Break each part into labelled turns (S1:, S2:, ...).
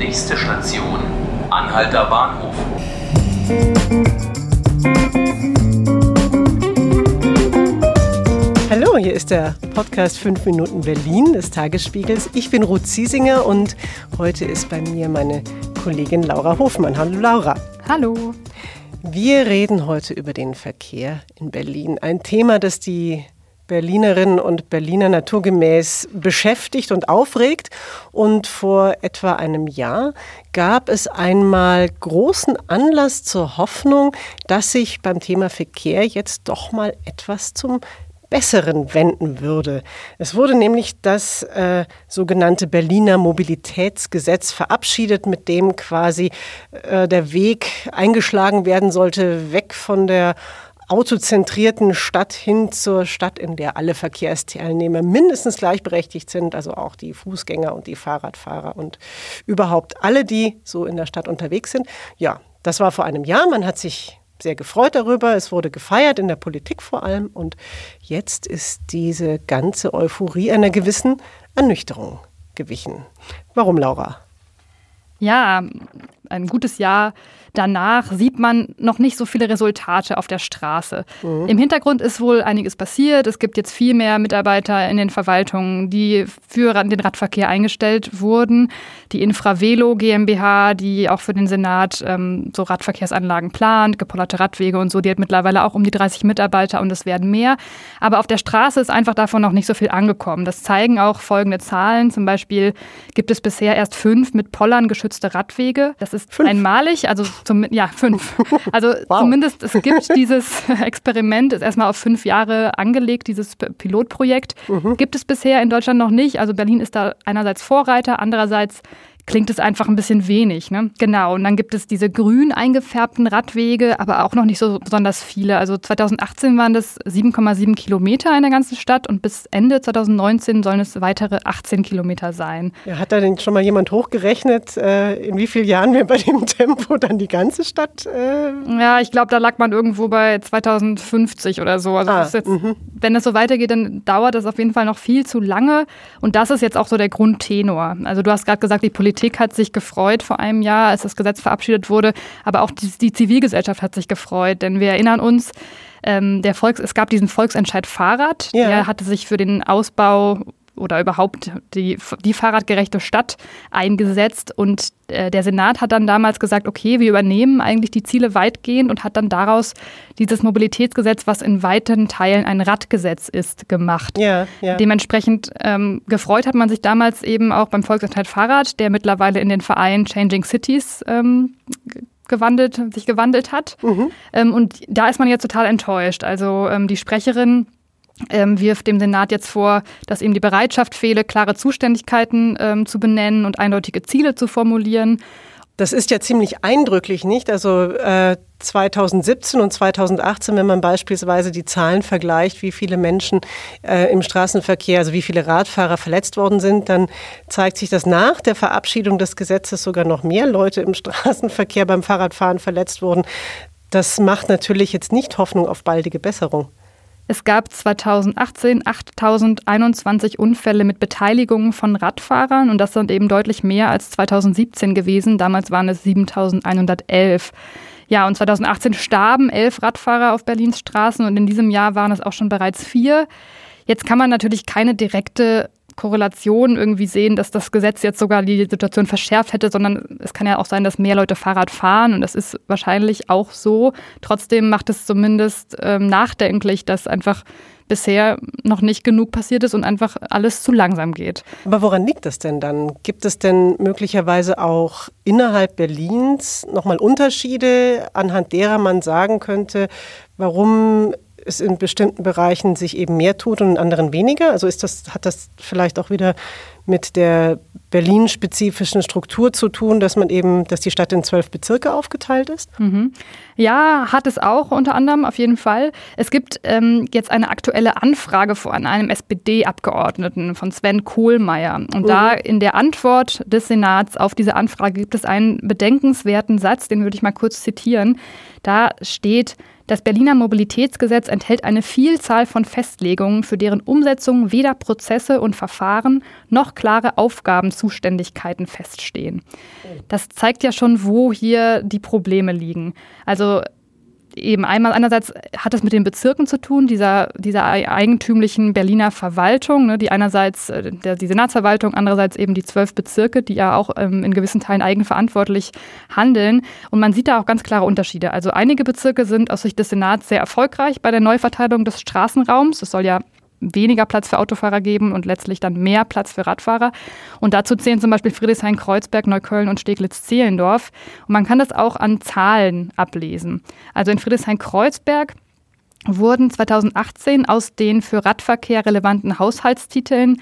S1: Nächste Station, Anhalter Bahnhof.
S2: Hallo, hier ist der Podcast 5 Minuten Berlin des Tagesspiegels. Ich bin Ruth Ziesinger und heute ist bei mir meine Kollegin Laura Hofmann. Hallo Laura.
S3: Hallo.
S2: Wir reden heute über den Verkehr in Berlin. Ein Thema, das die Berlinerinnen und Berliner naturgemäß beschäftigt und aufregt. Und vor etwa einem Jahr gab es einmal großen Anlass zur Hoffnung, dass sich beim Thema Verkehr jetzt doch mal etwas zum Besseren wenden würde. Es wurde nämlich das äh, sogenannte Berliner Mobilitätsgesetz verabschiedet, mit dem quasi äh, der Weg eingeschlagen werden sollte, weg von der autozentrierten Stadt hin zur Stadt, in der alle Verkehrsteilnehmer mindestens gleichberechtigt sind, also auch die Fußgänger und die Fahrradfahrer und überhaupt alle, die so in der Stadt unterwegs sind. Ja, das war vor einem Jahr. Man hat sich sehr gefreut darüber. Es wurde gefeiert in der Politik vor allem. Und jetzt ist diese ganze Euphorie einer gewissen Ernüchterung gewichen. Warum, Laura?
S3: Ja, ein gutes Jahr danach sieht man noch nicht so viele Resultate auf der Straße. Mhm. Im Hintergrund ist wohl einiges passiert. Es gibt jetzt viel mehr Mitarbeiter in den Verwaltungen, die für den Radverkehr eingestellt wurden. Die Infravelo GmbH, die auch für den Senat ähm, so Radverkehrsanlagen plant, gepollerte Radwege und so, die hat mittlerweile auch um die 30 Mitarbeiter und es werden mehr. Aber auf der Straße ist einfach davon noch nicht so viel angekommen. Das zeigen auch folgende Zahlen. Zum Beispiel gibt es bisher erst fünf mit Pollern geschützte Radwege. Das ist fünf. einmalig, also zum, ja, fünf. Also wow. zumindest es gibt dieses Experiment, ist erstmal auf fünf Jahre angelegt, dieses Pilotprojekt. Mhm. Gibt es bisher in Deutschland noch nicht. Also Berlin ist da einerseits Vorreiter, andererseits klingt es einfach ein bisschen wenig. Ne? Genau, und dann gibt es diese grün eingefärbten Radwege, aber auch noch nicht so besonders viele. Also 2018 waren das 7,7 Kilometer in der ganzen Stadt und bis Ende 2019 sollen es weitere 18 Kilometer sein.
S2: Ja, hat da denn schon mal jemand hochgerechnet, äh, in wie vielen Jahren wir bei dem Tempo dann die ganze Stadt? Äh
S3: ja, ich glaube, da lag man irgendwo bei 2050 oder so. Also ah, jetzt, mhm. wenn es so weitergeht, dann dauert das auf jeden Fall noch viel zu lange. Und das ist jetzt auch so der Grundtenor. Also du hast gerade gesagt, die Politik Politik hat sich gefreut vor einem Jahr, als das Gesetz verabschiedet wurde, aber auch die, die Zivilgesellschaft hat sich gefreut, denn wir erinnern uns, ähm, der Volks, es gab diesen Volksentscheid Fahrrad, ja. der hatte sich für den Ausbau oder überhaupt die, die fahrradgerechte Stadt eingesetzt. Und äh, der Senat hat dann damals gesagt, okay, wir übernehmen eigentlich die Ziele weitgehend und hat dann daraus dieses Mobilitätsgesetz, was in weiten Teilen ein Radgesetz ist, gemacht. Ja, ja. Dementsprechend ähm, gefreut hat man sich damals eben auch beim Volksentscheid Fahrrad, der mittlerweile in den Verein Changing Cities ähm, gewandelt, sich gewandelt hat. Mhm. Ähm, und da ist man jetzt total enttäuscht. Also ähm, die Sprecherin ähm, wirft dem Senat jetzt vor, dass ihm die Bereitschaft fehle, klare Zuständigkeiten ähm, zu benennen und eindeutige Ziele zu formulieren.
S2: Das ist ja ziemlich eindrücklich, nicht? Also äh, 2017 und 2018, wenn man beispielsweise die Zahlen vergleicht, wie viele Menschen äh, im Straßenverkehr, also wie viele Radfahrer verletzt worden sind, dann zeigt sich, dass nach der Verabschiedung des Gesetzes sogar noch mehr Leute im Straßenverkehr beim Fahrradfahren verletzt wurden. Das macht natürlich jetzt nicht Hoffnung auf baldige Besserung.
S3: Es gab 2018 8021 Unfälle mit Beteiligung von Radfahrern und das sind eben deutlich mehr als 2017 gewesen. Damals waren es 7111. Ja, und 2018 starben elf Radfahrer auf Berlins Straßen und in diesem Jahr waren es auch schon bereits vier. Jetzt kann man natürlich keine direkte Korrelation irgendwie sehen, dass das Gesetz jetzt sogar die Situation verschärft hätte, sondern es kann ja auch sein, dass mehr Leute Fahrrad fahren und das ist wahrscheinlich auch so. Trotzdem macht es zumindest ähm, nachdenklich, dass einfach bisher noch nicht genug passiert ist und einfach alles zu langsam geht.
S2: Aber woran liegt das denn dann? Gibt es denn möglicherweise auch innerhalb Berlins nochmal Unterschiede, anhand derer man sagen könnte, warum es in bestimmten Bereichen sich eben mehr tut und in anderen weniger? Also ist das, hat das vielleicht auch wieder mit der Berlin-spezifischen Struktur zu tun, dass man eben, dass die Stadt in zwölf Bezirke aufgeteilt ist?
S3: Mhm. Ja, hat es auch unter anderem auf jeden Fall. Es gibt ähm, jetzt eine aktuelle Anfrage von einem SPD-Abgeordneten von Sven Kohlmeier. Und mhm. da in der Antwort des Senats auf diese Anfrage gibt es einen bedenkenswerten Satz, den würde ich mal kurz zitieren. Da steht, das Berliner Mobilitätsgesetz enthält eine Vielzahl von Festlegungen, für deren Umsetzung weder Prozesse und Verfahren noch klare Aufgabenzuständigkeiten feststehen. Das zeigt ja schon, wo hier die Probleme liegen. Also eben einmal einerseits hat es mit den Bezirken zu tun, dieser, dieser eigentümlichen Berliner Verwaltung, ne, die einerseits äh, der, die Senatsverwaltung, andererseits eben die zwölf Bezirke, die ja auch ähm, in gewissen Teilen eigenverantwortlich handeln. Und man sieht da auch ganz klare Unterschiede. Also einige Bezirke sind aus Sicht des Senats sehr erfolgreich bei der Neuverteilung des Straßenraums. Es soll ja weniger Platz für Autofahrer geben und letztlich dann mehr Platz für Radfahrer. Und dazu zählen zum Beispiel Friedrichshain-Kreuzberg, Neukölln und Steglitz-Zehlendorf. Und man kann das auch an Zahlen ablesen. Also in Friedrichshain-Kreuzberg wurden 2018 aus den für Radverkehr relevanten Haushaltstiteln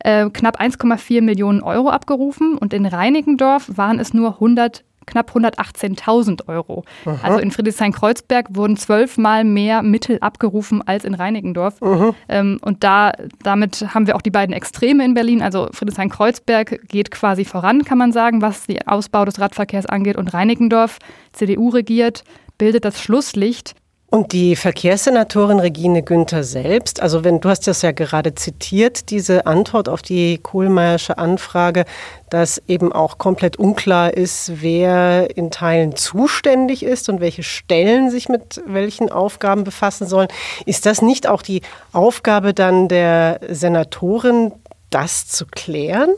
S3: äh, knapp 1,4 Millionen Euro abgerufen und in Reinigendorf waren es nur 100 knapp 118.000 Euro. Aha. Also in Friedrichshain-Kreuzberg wurden zwölfmal mehr Mittel abgerufen als in Reinickendorf. Ähm, und da, damit haben wir auch die beiden Extreme in Berlin. Also Friedrichshain-Kreuzberg geht quasi voran, kann man sagen, was den Ausbau des Radverkehrs angeht. Und Reinickendorf, CDU regiert, bildet das Schlusslicht.
S2: Und die Verkehrssenatorin Regine Günther selbst, also wenn du hast das ja gerade zitiert, diese Antwort auf die Kohlmeiersche Anfrage, dass eben auch komplett unklar ist, wer in Teilen zuständig ist und welche Stellen sich mit welchen Aufgaben befassen sollen. Ist das nicht auch die Aufgabe dann der Senatorin, das zu klären?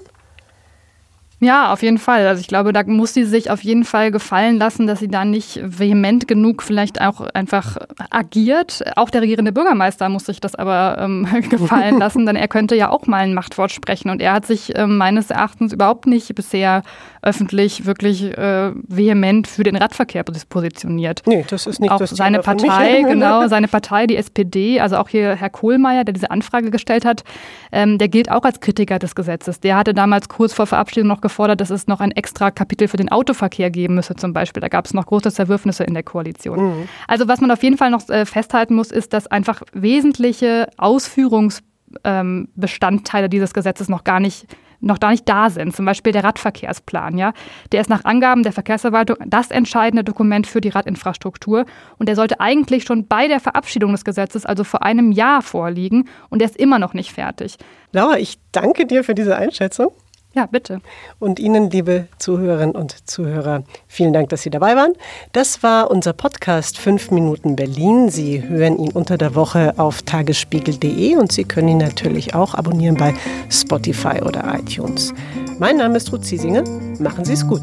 S3: Ja, auf jeden Fall. Also ich glaube, da muss sie sich auf jeden Fall gefallen lassen, dass sie da nicht vehement genug vielleicht auch einfach agiert. Auch der regierende Bürgermeister muss sich das aber ähm, gefallen lassen, denn er könnte ja auch mal ein Machtwort sprechen. Und er hat sich ähm, meines Erachtens überhaupt nicht bisher öffentlich wirklich äh, vehement für den Radverkehr positioniert.
S2: Nee, das ist nicht
S3: auch
S2: das
S3: seine
S2: Thema
S3: Partei, genau, seine Partei, die SPD, also auch hier Herr Kohlmeier, der diese Anfrage gestellt hat, ähm, der gilt auch als Kritiker des Gesetzes. Der hatte damals kurz vor Verabschiedung noch gefordert, dass es noch ein extra Kapitel für den Autoverkehr geben müsse zum Beispiel. Da gab es noch große Zerwürfnisse in der Koalition. Mhm. Also was man auf jeden Fall noch äh, festhalten muss, ist, dass einfach wesentliche Ausführungsbestandteile ähm, dieses Gesetzes noch gar nicht noch gar nicht da sind. Zum Beispiel der Radverkehrsplan. Ja? Der ist nach Angaben der Verkehrsverwaltung das entscheidende Dokument für die Radinfrastruktur. Und der sollte eigentlich schon bei der Verabschiedung des Gesetzes, also vor einem Jahr, vorliegen. Und der ist immer noch nicht fertig.
S2: Laura, ich danke dir für diese Einschätzung.
S3: Ja, bitte.
S2: Und Ihnen, liebe Zuhörerinnen und Zuhörer, vielen Dank, dass Sie dabei waren. Das war unser Podcast 5 Minuten Berlin. Sie hören ihn unter der Woche auf tagesspiegel.de und Sie können ihn natürlich auch abonnieren bei Spotify oder iTunes. Mein Name ist Ruth Ziesinger. Machen Sie es gut.